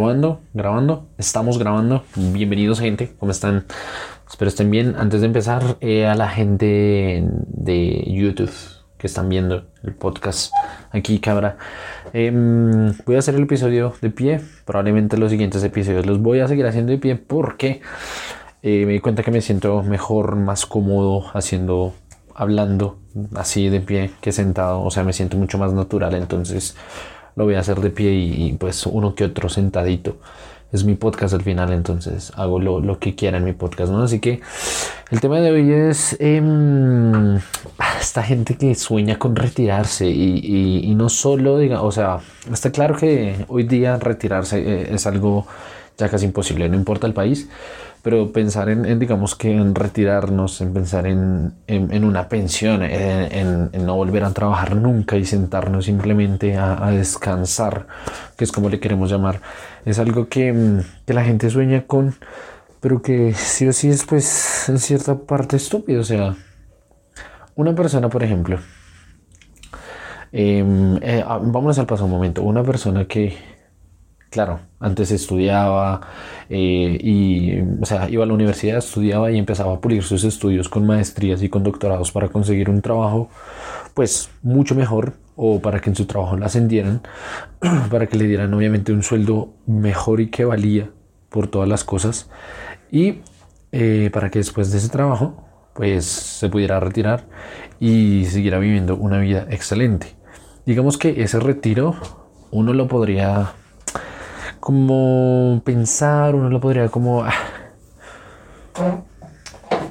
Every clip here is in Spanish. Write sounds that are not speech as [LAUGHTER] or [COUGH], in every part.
probando, grabando, estamos grabando. Bienvenidos gente, ¿cómo están? Espero estén bien. Antes de empezar, eh, a la gente de YouTube que están viendo el podcast aquí, cabra. Em, voy a hacer el episodio de pie. Probablemente los siguientes episodios los voy a seguir haciendo de pie porque eh, me di cuenta que me siento mejor, más cómodo haciendo, hablando así de pie que sentado. O sea, me siento mucho más natural. Entonces lo voy a hacer de pie y, pues uno que otro sentadito. Es mi podcast al final, entonces hago lo, que quiera en mi podcast, ¿no? Así que el tema de hoy es em, esta gente que sueña con retirarse y, no solo, diga, o sea, está claro que hoy día retirarse eh, es algo ya casi imposible, no importa el país, pero pensar en, digamos que en retirarnos, en pensar en, una pensión, en, no volver a trabajar nunca y sentarnos simplemente a, descansar, que es como le queremos llamar, es algo que, la gente sueña con, pero que sí o sí es pues en cierta parte estúpido, o sea, una persona, por ejemplo, em, eh, ah, vámonos al paso un momento, una persona que Claro, antes estudiaba eh, y, o sea, iba a la universidad, estudiaba y empezaba a pulir sus estudios con maestrías y con doctorados para conseguir un trabajo, pues mucho mejor o para que en su trabajo la ascendieran, [CLEARS THROAT] para que le dieran obviamente un sueldo mejor y que valía por todas las cosas y eh, para que después de ese trabajo pues se pudiera retirar y siguiera viviendo una vida excelente. Digamos que ese retiro uno lo podría como pensar, uno lo podría como, ah,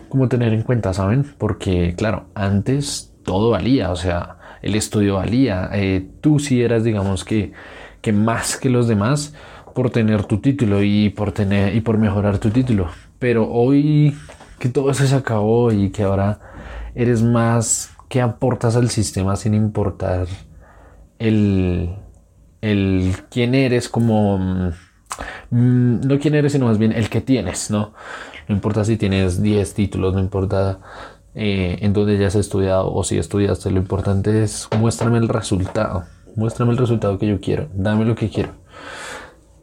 como tener en cuenta, ¿saben? Porque claro, antes todo valía, o sea, el estudio valía, eh, tú sí eras, digamos que, que más que los demás por tener tu título y por tener y por mejorar tu título, pero hoy que todo eso se acabó y que ahora eres más que aportas al sistema sin importar el el quién eres como... Mm, no quién eres, sino más bien el que tienes, ¿no? No importa si tienes 10 títulos, no importa eh, en dónde ya has estudiado o si estudiaste, lo importante es muéstrame el resultado, muéstrame el resultado que yo quiero, dame lo que quiero.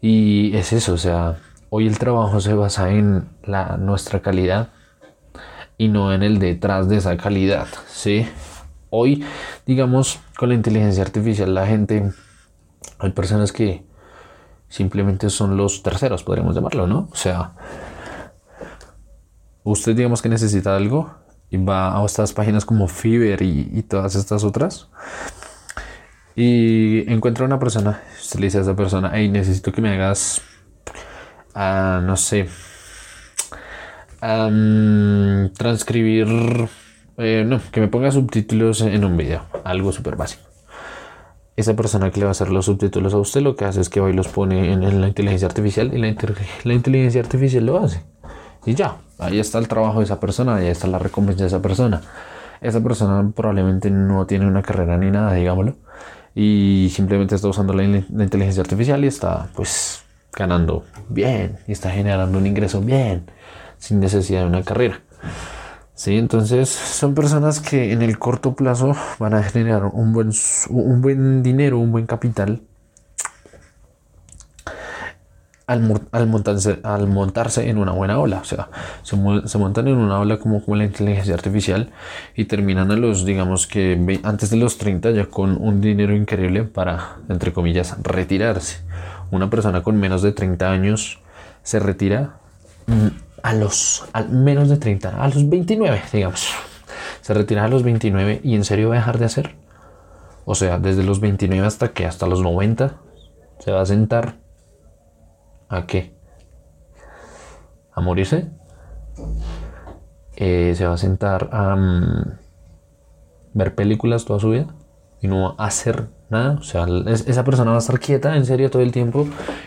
Y es eso, o sea, hoy el trabajo se basa en la, nuestra calidad y no en el detrás de esa calidad, ¿sí? Hoy, digamos, con la inteligencia artificial la gente hay personas que simplemente son los terceros, podríamos llamarlo, ¿no? O sea, usted digamos que necesita algo y va a estas páginas como Fiverr y, todas estas otras y encuentra una persona, usted le dice a esa persona, hey, necesito que me hagas, uh, no sé, transcribir, eh, no, que me ponga subtítulos en un video, algo súper básico esa persona que le va a hacer los subtítulos a usted lo que hace es que hoy los pone en, la inteligencia artificial y la, inteligencia artificial lo hace. Y ya, ahí está el trabajo de esa persona, ahí está la recompensa de esa persona. Esa persona probablemente no tiene una carrera ni nada, digámoslo, y simplemente está usando la, la inteligencia artificial y está pues ganando bien y está generando un ingreso bien sin necesidad de una carrera. Sí, entonces son personas que en el corto plazo van a generar un buen, un buen dinero, un buen capital al, montarse, al montarse en una buena ola. O sea, se, montan en una ola como, como la inteligencia artificial y terminan a los, digamos que antes de los 30 ya con un dinero increíble para, entre comillas, retirarse. Una persona con menos de 30 años se retira mm, a los al menos de 30, a los 29, digamos. Se retira a los 29 y en serio va a dejar de hacer. O sea, desde los 29 hasta que hasta los 90 se va a sentar a qué? A morirse. Eh, se va a sentar a mm, ver películas toda su vida y no a hacer nada. O sea, esa persona va a estar quieta en serio todo el tiempo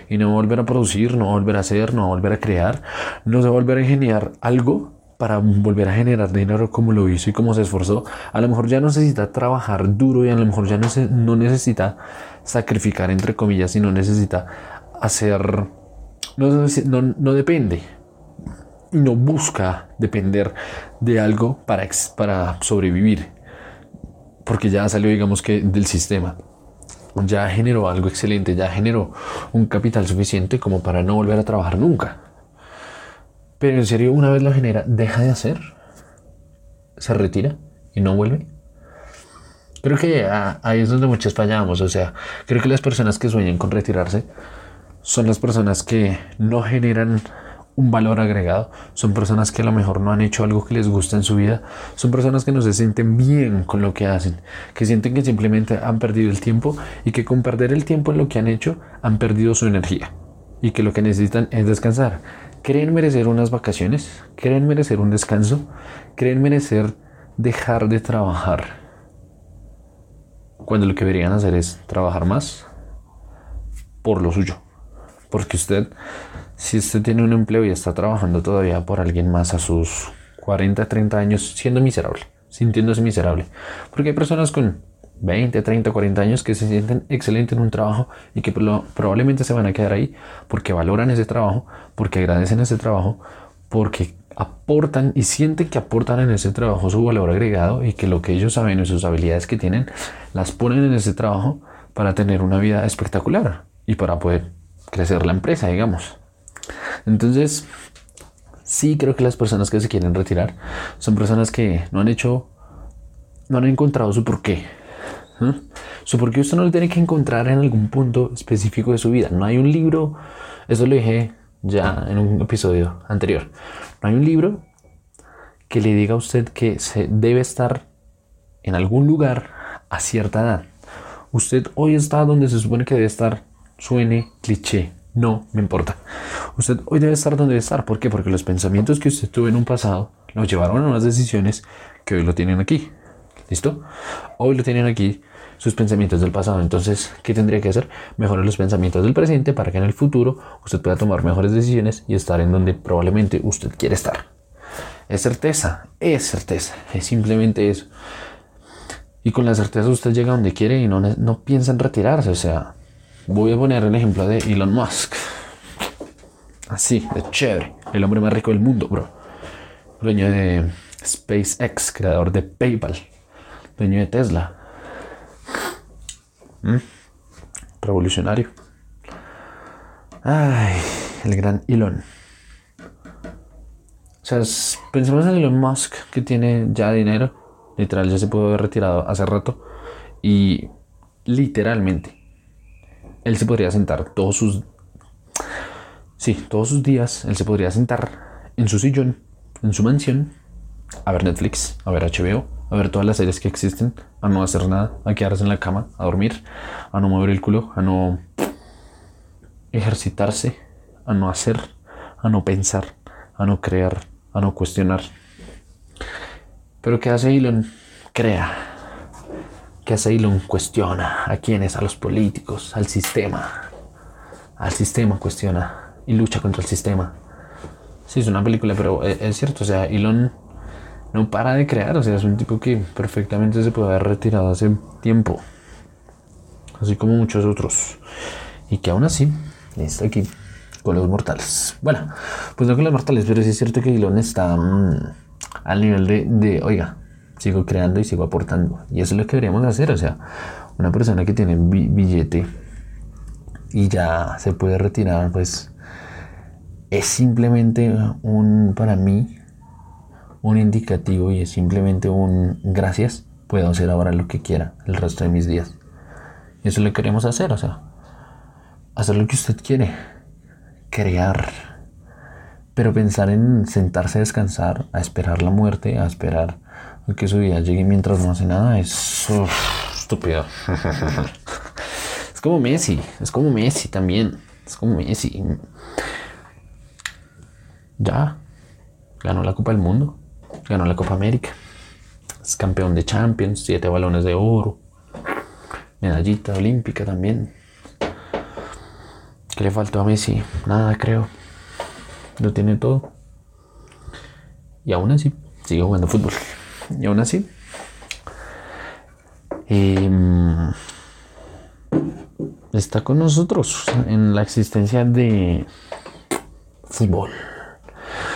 y no va a volver a producir, no va a volver a hacer, no va a volver a crear, no se va a volver a ingeniar algo para volver a generar dinero como lo hizo y como se esforzó. A lo mejor ya no necesita trabajar duro y a lo mejor ya no, no necesita sacrificar, entre comillas, y no necesita hacer, no, no, no depende y no busca depender de algo para, para sobrevivir porque ya salió digamos que del sistema ya generó algo excelente, ya generó un capital suficiente como para no volver a trabajar nunca. Pero en serio, una vez lo genera, deja de hacer, se retira y no vuelve. Creo que ahí es donde muchos fallamos. O sea, creo que las personas que sueñan con retirarse son las personas que no generan un valor agregado, son personas que a lo mejor no han hecho algo que les gusta en su vida, son personas que no se sienten bien con lo que hacen, que sienten que simplemente han perdido el tiempo y que con perder el tiempo en lo que han hecho han perdido su energía y que lo que necesitan es descansar. ¿Creen merecer unas vacaciones? ¿Creen merecer un descanso? ¿Creen merecer dejar de trabajar? Cuando lo que deberían hacer es trabajar más por lo suyo. Porque usted si usted tiene un empleo y está trabajando todavía por alguien más a sus 40, 30 años, siendo miserable, sintiéndose miserable. Porque hay personas con 20, 30, 40 años que se sienten excelentes en un trabajo y que probablemente se van a quedar ahí porque valoran ese trabajo, porque agradecen ese trabajo, porque aportan y sienten que aportan en ese trabajo su valor agregado y que lo que ellos saben y sus habilidades que tienen las ponen en ese trabajo para tener una vida espectacular y para poder crecer la empresa, digamos. Entonces, sí creo que las personas que se quieren retirar son personas que no han hecho, no han encontrado su porqué. ¿eh? Su porqué usted no lo tiene que encontrar en algún punto específico de su vida. No hay un libro, eso lo dije ya en un episodio anterior. No hay un libro que le diga a usted que se debe estar en algún lugar a cierta edad. Usted hoy está donde se supone que debe estar. Suene cliché, no me importa. Usted hoy debe estar donde debe estar. ¿Por qué? Porque los pensamientos que usted tuvo en un pasado lo llevaron a unas decisiones que hoy lo tienen aquí. ¿Listo? Hoy lo tienen aquí sus pensamientos del pasado. Entonces, ¿qué tendría que hacer? Mejorar los pensamientos del presente para que en el futuro usted pueda tomar mejores decisiones y estar en donde probablemente usted quiere estar. Es certeza, es certeza, es simplemente eso. Y con la certeza usted llega donde quiere y no, no piensa en retirarse. O sea, Voy a poner el ejemplo de Elon Musk. Así, de chévere. El hombre más rico del mundo, bro. Dueño de SpaceX, creador de PayPal. Dueño de Tesla. ¿Mm? Revolucionario. Ay, el gran Elon. O sea, pensemos en Elon Musk que tiene ya dinero. Literal, ya se pudo haber retirado hace rato. Y literalmente él se podría sentar todos sus... Sí, todos sus días, él se podría sentar en su sillón, en su mansión, a ver Netflix, a ver HBO, a ver todas las series que existen, a no hacer nada, a quedarse en la cama, a dormir, a no mover el culo, a no ejercitarse, a no hacer, a no pensar, a no crear, a no cuestionar. Pero ¿qué hace Elon? Crea, que hace Elon cuestiona a quienes, a los políticos, al sistema. Al sistema cuestiona y lucha contra el sistema. Sí, es una película, pero e, es, cierto, o sea, Elon no para de crear, o sea, es un tipo que perfectamente se puede haber retirado hace tiempo. Así como muchos otros. Y que aún así está aquí con los mortales. Bueno, pues no con los mortales, pero sí es cierto que Elon está mm, al nivel de, oiga, sigo creando y sigo aportando. Y eso es lo que deberíamos hacer. O sea, una persona que tiene billete y ya se puede retirar, pues es simplemente un, para mí, un indicativo y es simplemente un gracias, puedo hacer ahora lo que quiera el resto de mis días. Y eso es lo que queremos hacer, o sea, hacer lo que usted quiere, crear. Pero pensar en sentarse a descansar, a esperar la muerte, a esperar que su vida llegue mientras no hace nada es estúpido. [LAUGHS] es como Messi, es como Messi también. Es como Messi. Ya, ganó la Copa del Mundo, ganó la Copa América, es campeón de Champions, siete balones de oro, medallita olímpica también. ¿Qué le faltó a Messi? Nada, creo. Lo tiene todo. Y aún así, sigue jugando fútbol. Y aún así, em, está con nosotros en la existencia de fútbol.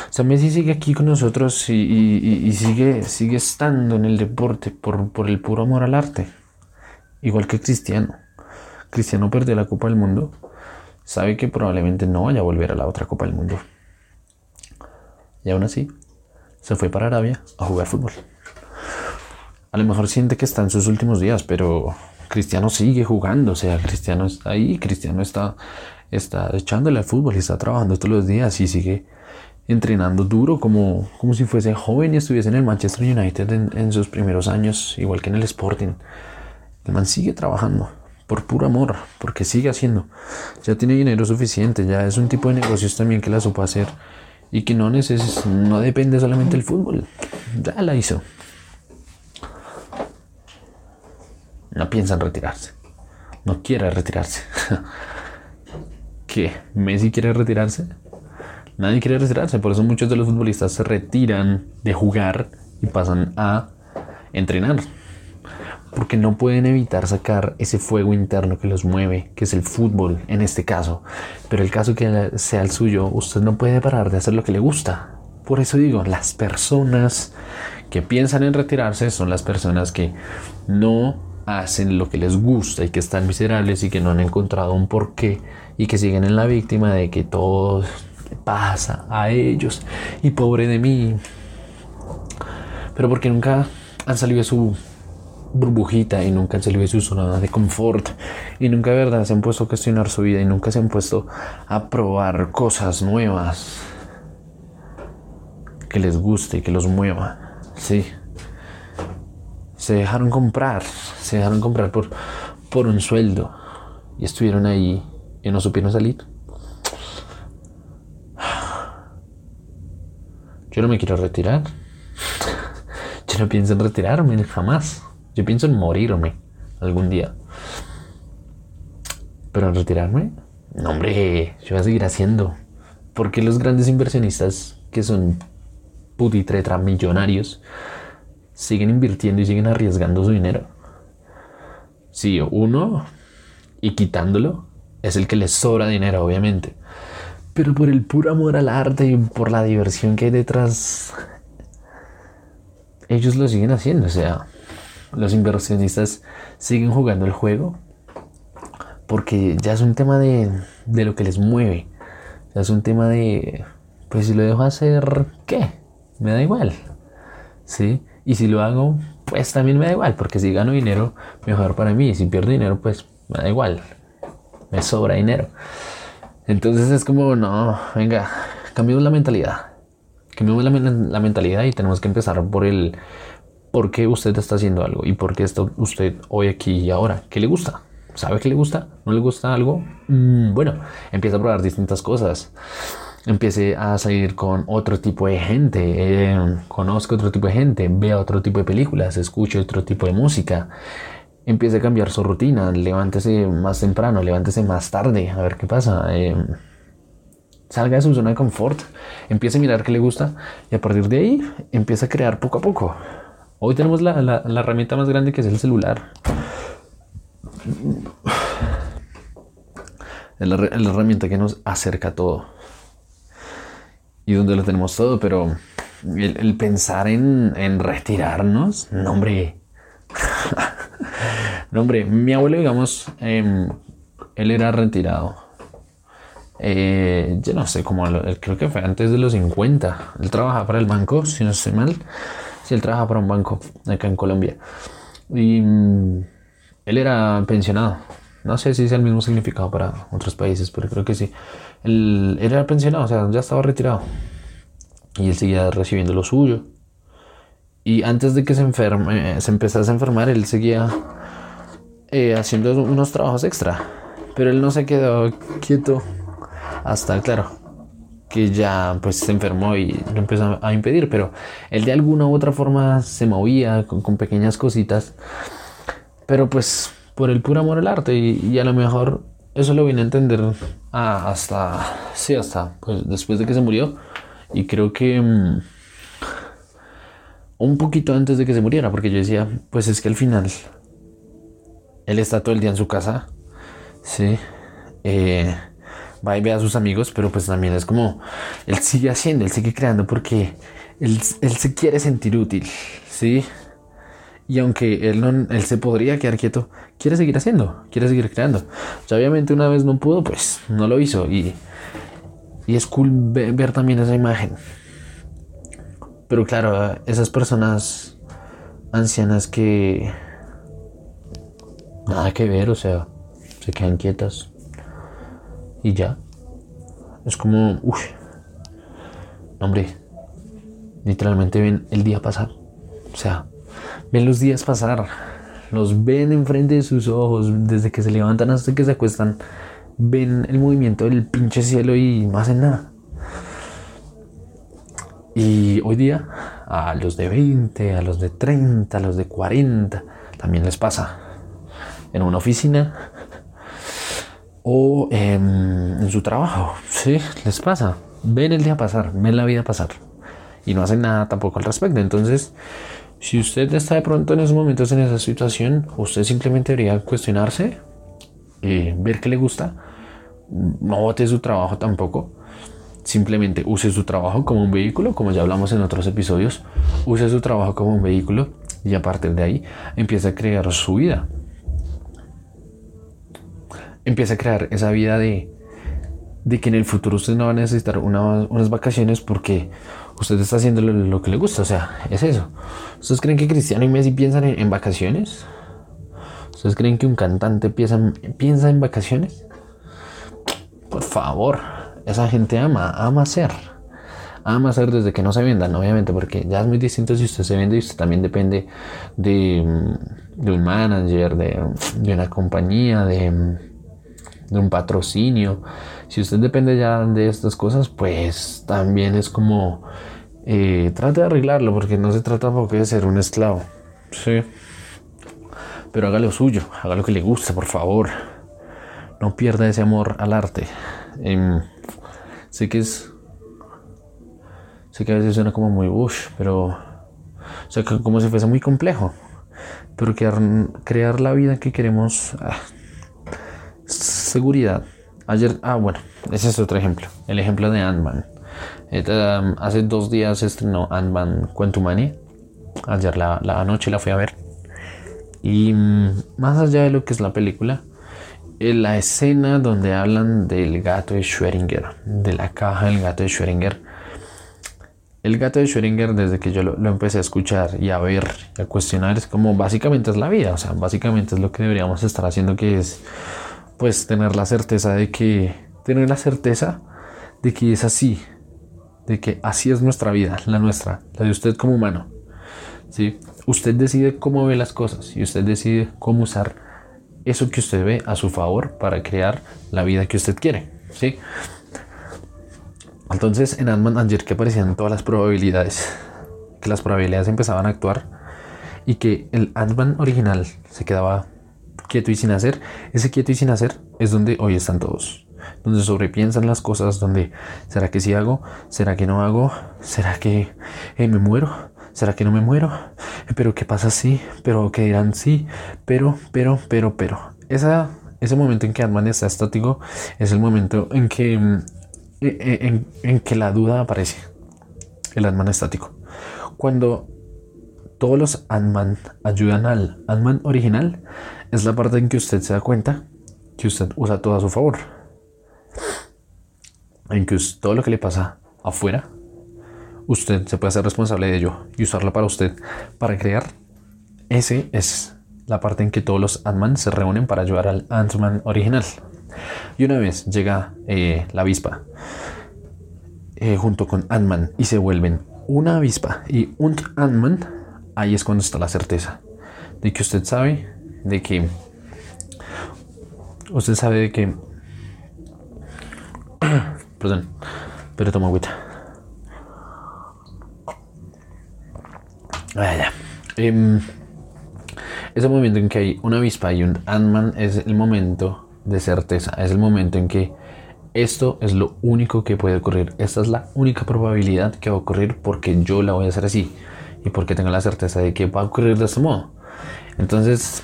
O sea, Messi sigue aquí con nosotros y, sigue, sigue estando en el deporte por, por, el puro amor al arte, igual que Cristiano. Cristiano perdió la Copa del Mundo, sabe que probablemente no vaya a volver a la otra Copa del Mundo. Y aún así, se fue para Arabia a jugar fútbol. A lo mejor siente que está en sus últimos días, pero Cristiano sigue jugando, o sea, Cristiano está ahí, Cristiano está, está echándole al fútbol y está trabajando todos los días y sigue entrenando duro como, como si fuese joven y estuviese en el Manchester United en, sus primeros años, igual que en el Sporting. El man sigue trabajando por puro amor, porque sigue haciendo. Ya tiene dinero suficiente, ya es un tipo de negocios también que la supo hacer y que no, neces no depende solamente del fútbol. Ya la hizo. No piensa en retirarse. No quiere retirarse. [LAUGHS] ¿Qué? ¿Messi quiere retirarse? Nadie quiere retirarse, por eso muchos de los futbolistas se retiran de jugar y pasan a entrenar. Porque no pueden evitar sacar ese fuego interno que los mueve, que es el fútbol en este caso. Pero el caso que sea el suyo, usted no puede parar de hacer lo que le gusta. Por eso digo, las personas que piensan en retirarse son las personas que no hacen lo que les gusta y que están miserables y que no han encontrado un porqué y que siguen en la víctima de que todo pasa a ellos y pobre de mí. Pero porque nunca han salido de su burbujita y nunca han salido de su zona de confort y nunca de verdad se han puesto a cuestionar su vida y nunca se han puesto a probar cosas nuevas que les guste y que los mueva. Sí. Se dejaron comprar, se dejaron comprar por, por un sueldo y estuvieron ahí y no supieron salir. Yo no me quiero retirar. [LAUGHS] Yo no pienso en retirarme jamás. Yo pienso en morirme algún día. Pero en retirarme, no hombre, yo voy a seguir haciendo. Porque los grandes inversionistas que son putitretra millonarios siguen invirtiendo y siguen arriesgando su dinero? Sí, uno y quitándolo es el que les sobra dinero, obviamente pero por el puro amor al arte y por la diversión que hay detrás, ellos lo siguen haciendo. O sea, los inversionistas siguen jugando el juego porque ya es un tema de, de lo que les mueve. Ya es un tema de, pues si lo dejo hacer, ¿qué? Me da igual. ¿Sí? Y si lo hago, pues también me da igual, porque si gano dinero, mejor para mí. Y si pierdo dinero, pues me da igual. Me sobra dinero. Entonces es como, no, venga, cambiamos la mentalidad. Cambiamos la, mentalidad y tenemos que empezar por el por qué usted está haciendo algo y por qué está usted hoy aquí y ahora. ¿Qué le gusta? ¿Sabe qué le gusta? ¿No le gusta algo? Mm, bueno, empieza a probar distintas cosas. Empiece a salir con otro tipo de gente, eh, conozca otro tipo de gente, vea otro tipo de películas, escuche otro tipo de música, empiece a cambiar su rutina, levántese más temprano, levántese más tarde, a ver qué pasa. Em, salga de su zona de confort, empiece a mirar qué le gusta y a partir de ahí empieza a crear poco a poco. Hoy tenemos la, la herramienta más grande que es el celular. Es la, herramienta que nos acerca a todo. Y donde lo tenemos todo, pero el, pensar en, en retirarnos, [LAUGHS] no hombre. mi abuelo, digamos, em, él era retirado. Eh, yo no sé cómo, creo que fue antes de los 50. Él trabajaba para el banco, si no estoy mal. Sí, él trabaja para un banco acá en Colombia. Y mm, él era pensionado. No sé si es el mismo significado para otros países, pero creo que sí. Él, era pensionado, o sea, ya estaba retirado. Y él seguía recibiendo lo suyo. Y antes de que se enferme, se empezase a enfermar, él seguía eh, haciendo unos trabajos extra. Pero él no se quedó quieto hasta, claro, que ya pues se enfermó y lo empezó a impedir. Pero él de alguna u otra forma se movía con, pequeñas cositas. Pero pues por el puro amor al arte y, a lo mejor eso lo vine a entender hasta, sí, hasta pues después de que se murió. Y creo que... Mm, un poquito antes de que se muriera, porque yo decía, pues es que al final él está todo el día en su casa, sí, eh, va y ve a sus amigos, pero pues también es como, él sigue haciendo, él sigue creando porque él, se quiere sentir útil, sí, Y aunque él, no, él se podría quedar quieto, quiere seguir haciendo, quiere seguir creando. Ya obviamente una vez no pudo, pues no lo hizo. Y, y es cool ver, también esa imagen. Pero claro, esas personas ancianas que... Nada que ver, o sea, se quedan quietas. Y ya. Es como... Uff. Hombre. Literalmente ven el día pasar. O sea, ven los días pasar, los ven enfrente de sus ojos, desde que se levantan hasta que se acuestan, ven el movimiento del pinche cielo y no hacen nada. Y hoy día, a los de 20, a los de 30, a los de 40, también les pasa. En una oficina o en, su trabajo, sí, les pasa. Ven el día pasar, ven la vida pasar y no hacen nada tampoco al respecto. Entonces, si usted está de pronto en esos momentos en esa situación, usted simplemente debería cuestionarse, eh, ver qué le gusta, no bote su trabajo tampoco. Simplemente use su trabajo como un vehículo, como ya hablamos en otros episodios. Use su trabajo como un vehículo y a partir de ahí empieza a crear su vida. Empieza a crear esa vida de, de que en el futuro usted no va a necesitar unas vacaciones porque usted está haciendo lo, que le gusta. O sea, es eso. ¿Ustedes creen que Cristiano y Messi piensan en, vacaciones? ¿Ustedes creen que un cantante piensa, piensa en vacaciones? Por favor, esa gente ama, ama hacer. Ama hacer desde que no se vendan, obviamente, porque ya es muy distinto si usted se vende y usted también depende de, un manager, de, de una compañía, de, de un patrocinio. Si usted depende ya de estas cosas, pues también es como eh, trate de arreglarlo, porque no se trata de ser un esclavo. Sí. Pero haga lo suyo, haga lo que le gusta, por favor. No pierda ese amor al arte. Em, sé que es. Sé que a veces suena como muy bush, pero. O sea, como si fuese muy complejo. Pero crear, crear la vida que queremos. Ah, seguridad. Ayer, ah, bueno, ese es otro ejemplo. El ejemplo de Ant-Man. Um, hace dos días estrenó Ant-Man Quantumania. Ayer la, la, noche la fui a ver. Y mm, más allá de lo que es la película, en la escena donde hablan del gato de Schrödinger, de la caja del gato de Schrödinger. El gato de Schrödinger, desde que yo lo, lo, empecé a escuchar y a ver y a cuestionar, es como básicamente es la vida. O sea, básicamente es lo que deberíamos estar haciendo, que es pues tener la certeza de que, tener la certeza de que es así, de que así es nuestra vida, la nuestra, la de usted como humano. ¿sí? Usted decide cómo ve las cosas y usted decide cómo usar eso que usted ve a su favor para crear la vida que usted quiere. ¿sí? Entonces en Ant-Man que aparecían todas las probabilidades, que las probabilidades empezaban a actuar y que el Ant-Man original se quedaba quieto y sin hacer, ese quieto y sin hacer es donde hoy están todos. Donde sobrepiensan las cosas, donde ¿será que sí hago? ¿Será que no hago? ¿Será que eh, me muero? ¿Será que no me muero? ¿Pero qué pasa si? ¿Pero qué dirán sí? Pero, pero, pero, pero. Esa, ese momento en que ant está estático es el momento en que, mm, e, e, en, en que la duda aparece. El ant estático. Cuando todos los Ant-Man ayudan al Ant-Man original, es la parte en que usted se da cuenta que usted usa todo a su favor. En que todo lo que le pasa afuera, usted se puede hacer responsable de ello y usarla para usted, para crear. Ese es la parte en que todos los Ant-Man se reúnen para ayudar al Ant-Man original. Y una vez llega eh, la avispa eh, junto con Ant-Man y se vuelven una avispa y un Ant-Man, ahí es cuando está la certeza de que usted sabe de que usted sabe de que pero toma agüita ah, em, ese momento en que hay una avispa y un Ant-Man es el momento de certeza es el momento en que esto es lo único que puede ocurrir esta es la única probabilidad que va a ocurrir porque yo la voy a hacer así y porque tengo la certeza de que va a ocurrir de este modo entonces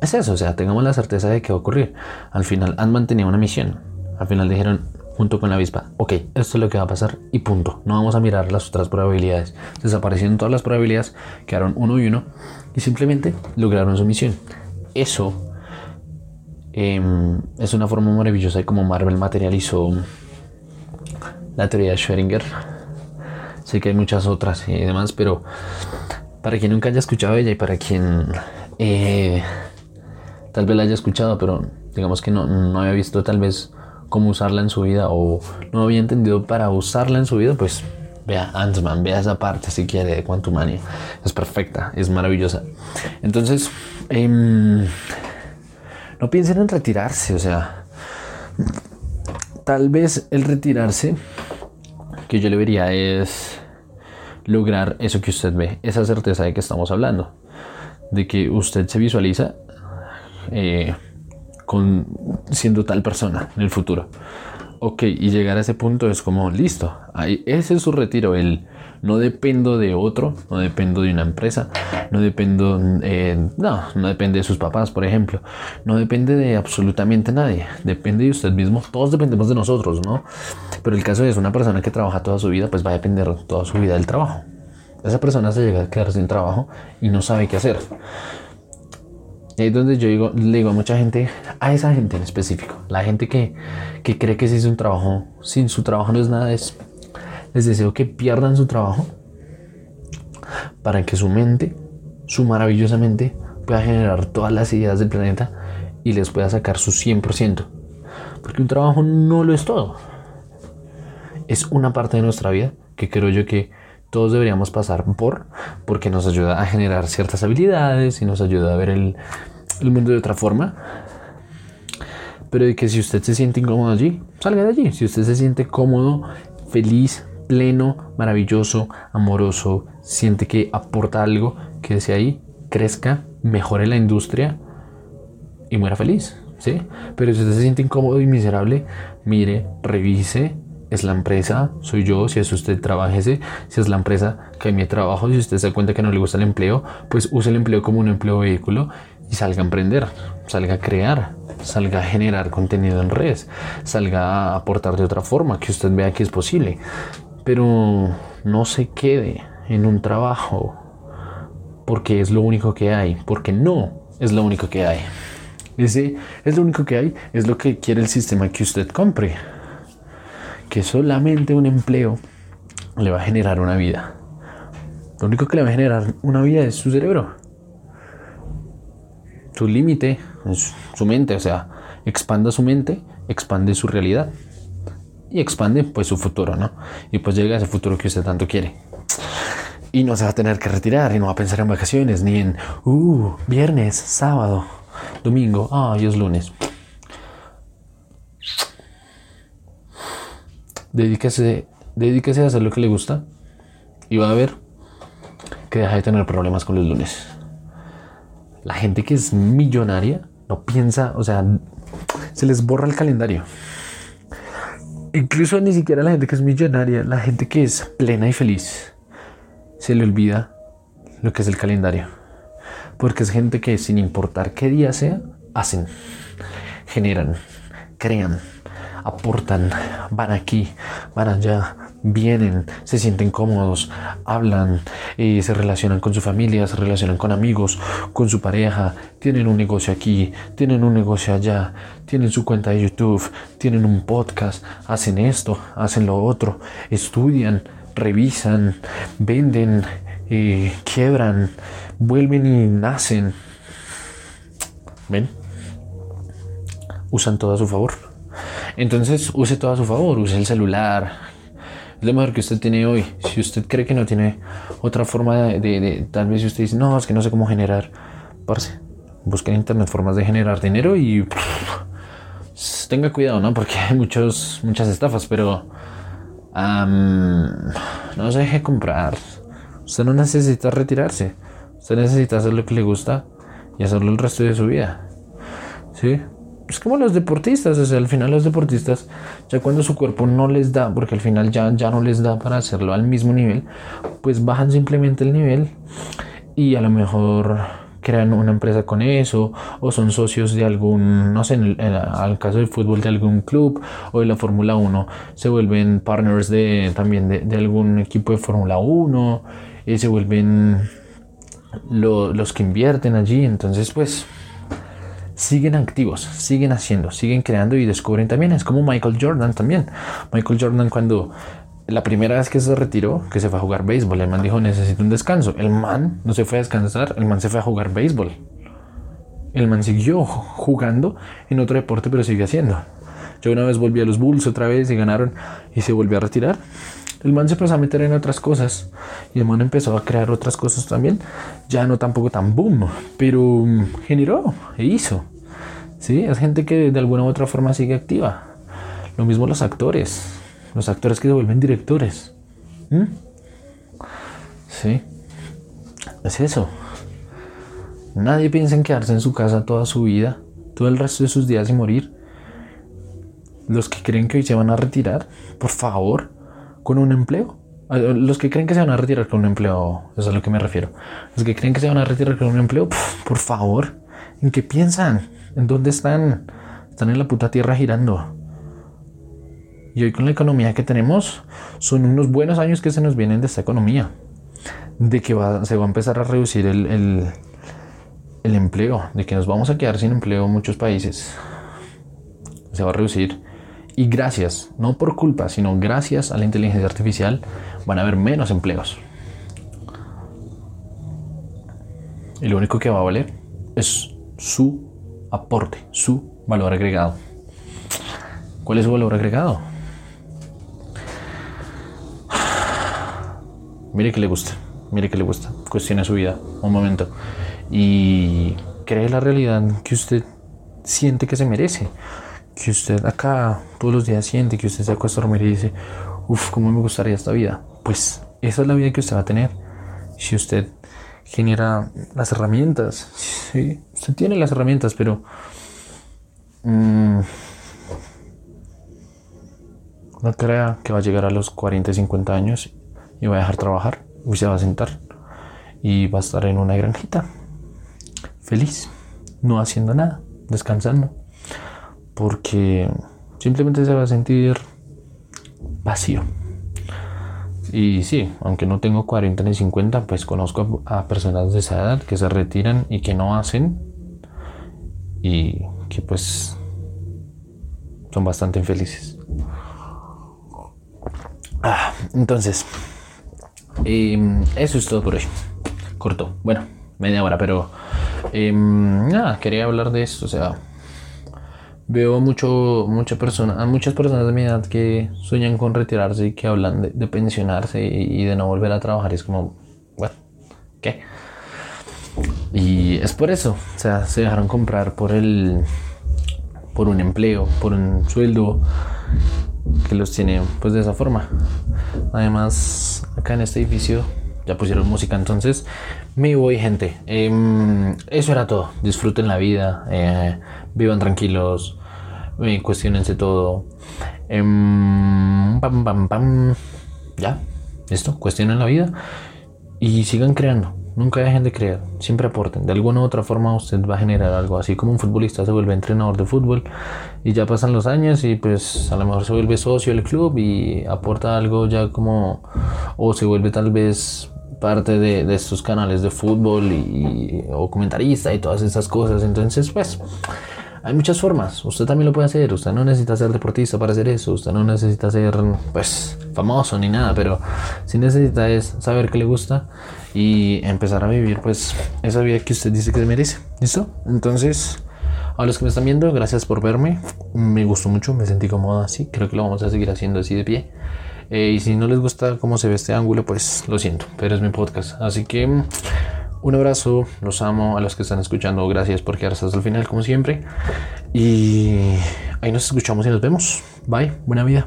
es eso, o sea, tengamos la certeza de que va a ocurrir. Al final, han mantenido una misión. Al final dijeron, junto con la avispa. Ok, esto es lo que va a pasar y punto. No vamos a mirar las otras probabilidades. Desaparecieron todas las probabilidades, quedaron uno y uno y simplemente lograron su misión. Eso em, es una forma maravillosa de como Marvel materializó la teoría de Schrödinger. Sé que hay muchas otras y demás, pero para quien nunca haya escuchado ella y para quien eh, tal vez la haya escuchado, pero digamos que no, no había visto tal vez cómo usarla en su vida o no había entendido para usarla en su vida, pues vea Ant-Man, vea esa parte si quiere de Quantumania. Es perfecta, es maravillosa. Entonces, em, no piensen en retirarse, o sea, tal vez el retirarse que yo le vería es lograr eso que usted ve, esa certeza de que estamos hablando, de que usted se visualiza eh, con siendo tal persona en el futuro. Ok, y llegar a ese punto es como listo. Ahí, ese es su retiro. El no dependo de otro, no dependo de una empresa, no dependo, eh, no, no depende de sus papás, por ejemplo, no depende de absolutamente nadie, depende de usted mismo. Todos dependemos de nosotros, ¿no? Pero el caso es una persona que trabaja toda su vida, pues va a depender toda su vida del trabajo. Esa persona se llega a quedar sin trabajo y no sabe qué hacer. Es donde yo digo, le digo a mucha gente, a esa gente en específico, la gente que, que cree que si es un trabajo, sin su trabajo no es nada, es, les deseo que pierdan su trabajo para que su mente, su maravillosa mente, pueda generar todas las ideas del planeta y les pueda sacar su 100%. Porque un trabajo no lo es todo. Es una parte de nuestra vida que creo yo que todos deberíamos pasar por, porque nos ayuda a generar ciertas habilidades y nos ayuda a ver el, mundo de otra forma. Pero de que si usted se siente incómodo allí, salga de allí. Si usted se siente cómodo, feliz, pleno, maravilloso, amoroso, siente que aporta algo, quédese ahí, crezca, mejore la industria y muera feliz. ¿sí? Pero si usted se siente incómodo y miserable, mire, revise es la empresa, soy yo, si es usted, trabajese, si es la empresa, que mi trabajo, si usted se da cuenta que no le gusta el empleo, pues use el empleo como un empleo vehículo y salga a emprender, salga a crear, salga a generar contenido en redes, salga a aportar de otra forma, que usted vea que es posible, pero no se quede en un trabajo porque es lo único que hay, porque no es lo único que hay. Ese es lo único que hay, es lo que quiere el sistema que usted compre que solamente un empleo le va a generar una vida. Lo único que le va a generar una vida es su cerebro. Su límite, su mente, o sea, expanda su mente, expande su realidad y expande pues su futuro, ¿no? Y pues llega a ese futuro que usted tanto quiere. Y no se va a tener que retirar y no va a pensar en vacaciones ni en, uh, viernes, sábado, domingo, ah, y es lunes. Dedíquese, dedíquese a hacer lo que le gusta y va a ver que deja de tener problemas con los lunes. La gente que es millonaria no piensa, o sea, se les borra el calendario. Incluso ni siquiera la gente que es millonaria, la gente que es plena y feliz, se le olvida lo que es el calendario. Porque es gente que sin importar qué día sea, hacen, generan, crean aportan, van aquí, van allá, vienen, se sienten cómodos, hablan, y se relacionan con su familia, se relacionan con amigos, con su pareja, tienen un negocio aquí, tienen un negocio allá, tienen su cuenta de YouTube, tienen un podcast, hacen esto, hacen lo otro, estudian, revisan, venden, eh, quiebran, vuelven y nacen. ¿Ven? Usan todo a su favor. Entonces use todo a su favor, use el celular. Es lo mejor que usted tiene hoy. Si usted cree que no tiene otra forma de, tal vez si usted dice, no, es que no sé cómo generar, parce, busque en internet formas de generar dinero y tenga cuidado, ¿no? Porque hay muchos, muchas estafas, pero no se deje comprar. Usted no necesita retirarse. Usted necesita hacer lo que le gusta y hacerlo el resto de su vida. ¿Sí? Es como los deportistas, o sea, al final los deportistas, ya cuando su cuerpo no les da, porque al final ya, ya no les da para hacerlo al mismo nivel, pues bajan simplemente el nivel y a lo mejor crean una empresa con eso, o son socios de algún, no sé, en el, al caso del fútbol de algún club o de la Fórmula 1, se vuelven partners de también de, algún equipo de Fórmula 1, y se vuelven los que invierten allí, entonces pues siguen activos, siguen haciendo, siguen creando y descubren también. Es como Michael Jordan también. Michael Jordan cuando la primera vez que se retiró, que se fue a jugar béisbol, el man dijo necesito un descanso. El man no se fue a descansar, el man se fue a jugar béisbol. El man siguió jugando en otro deporte, pero sigue haciendo. Yo una vez volví a los Bulls otra vez y ganaron y se volvió a retirar. El man se empezó a meter en otras cosas y el man empezó a crear otras cosas también. Ya no tampoco tan boom, pero mm, generó e hizo. Sí, es gente que de alguna u otra forma sigue activa. Lo mismo los actores. Los actores que se vuelven directores. ¿Mm? Sí. Es eso. Nadie piensa en quedarse en su casa toda su vida, todo el resto de sus días y morir. Los que creen que hoy se van a retirar, por favor, con un empleo. Los que creen que se van a retirar con un empleo, eso es a lo que me refiero. Los que creen que se van a retirar con un empleo, por favor, ¿en qué piensan? ¿En dónde están? Están en la puta tierra girando. Y hoy con la economía que tenemos, son unos buenos años que se nos vienen de esta economía. De que se va a empezar a reducir el, el, el empleo, de que nos vamos a quedar sin empleo en muchos países. Se va a reducir y gracias, no por culpa, sino gracias a la inteligencia artificial, van a haber menos empleos. Y lo único que va a valer es su aporte, su valor agregado. ¿Cuál es su valor agregado? [SIGHS] Mire que le gusta, mire que le gusta, cuestione su vida un momento y cree la realidad que usted siente que se merece que usted acá todos los días siente que usted se acuesta a dormir y dice, uff, ¿cómo me gustaría esta vida? Pues esa es la vida que usted va a tener. Si usted genera las herramientas, sí, usted tiene las herramientas, pero mm, no crea que va a llegar a los 40 y 50 años y va a dejar trabajar y se va a sentar y va a estar en una granjita, feliz, no haciendo nada, descansando porque simplemente se va a sentir vacío. Y sí, aunque no tengo 40 ni 50, pues conozco a, personas de esa edad que se retiran y que no hacen y que pues son bastante infelices. Ah, entonces, em, eso es todo por hoy. Corto, bueno, media hora, pero em, nada, quería hablar de esto, o sea, veo mucho, mucha persona, a muchas personas de mi edad que sueñan con retirarse y que hablan de, pensionarse y, de no volver a trabajar. Y es como, bueno, ¿qué? Y es por eso, o sea, se dejaron comprar por el, por un empleo, por un sueldo que los tiene pues de esa forma. Además, acá en este edificio ya pusieron música, entonces me voy gente. Em, eso era todo. Disfruten la vida, eh, vivan tranquilos, eh, cuestionense todo. Em, pam, pam. Ya, esto, cuestionen la vida y sigan creando. Nunca dejen de crear, siempre aporten. De alguna u otra forma usted va a generar algo. Así como un futbolista se vuelve entrenador de fútbol y ya pasan los años y pues a lo mejor se vuelve socio del club y aporta algo ya como... o se vuelve tal vez parte de, estos canales de fútbol y, o comentarista y todas esas cosas. Entonces pues hay muchas formas. Usted también lo puede hacer. Usted no necesita ser deportista para hacer eso. Usted no necesita ser, pues, famoso ni nada. Pero si necesita es saber qué le gusta y empezar a vivir, pues, esa vida que usted dice que merece. ¿Listo? Entonces, a los que me están viendo, gracias por verme. Me gustó mucho, me sentí cómodo así. Creo que lo vamos a seguir haciendo así de pie. Eh, y si no les gusta cómo se ve este ángulo, pues lo siento, pero es mi podcast. Así que un abrazo, los amo a los que están escuchando. Gracias por quedarse hasta el final, como siempre. Y ahí nos escuchamos y nos vemos. Bye, buena vida.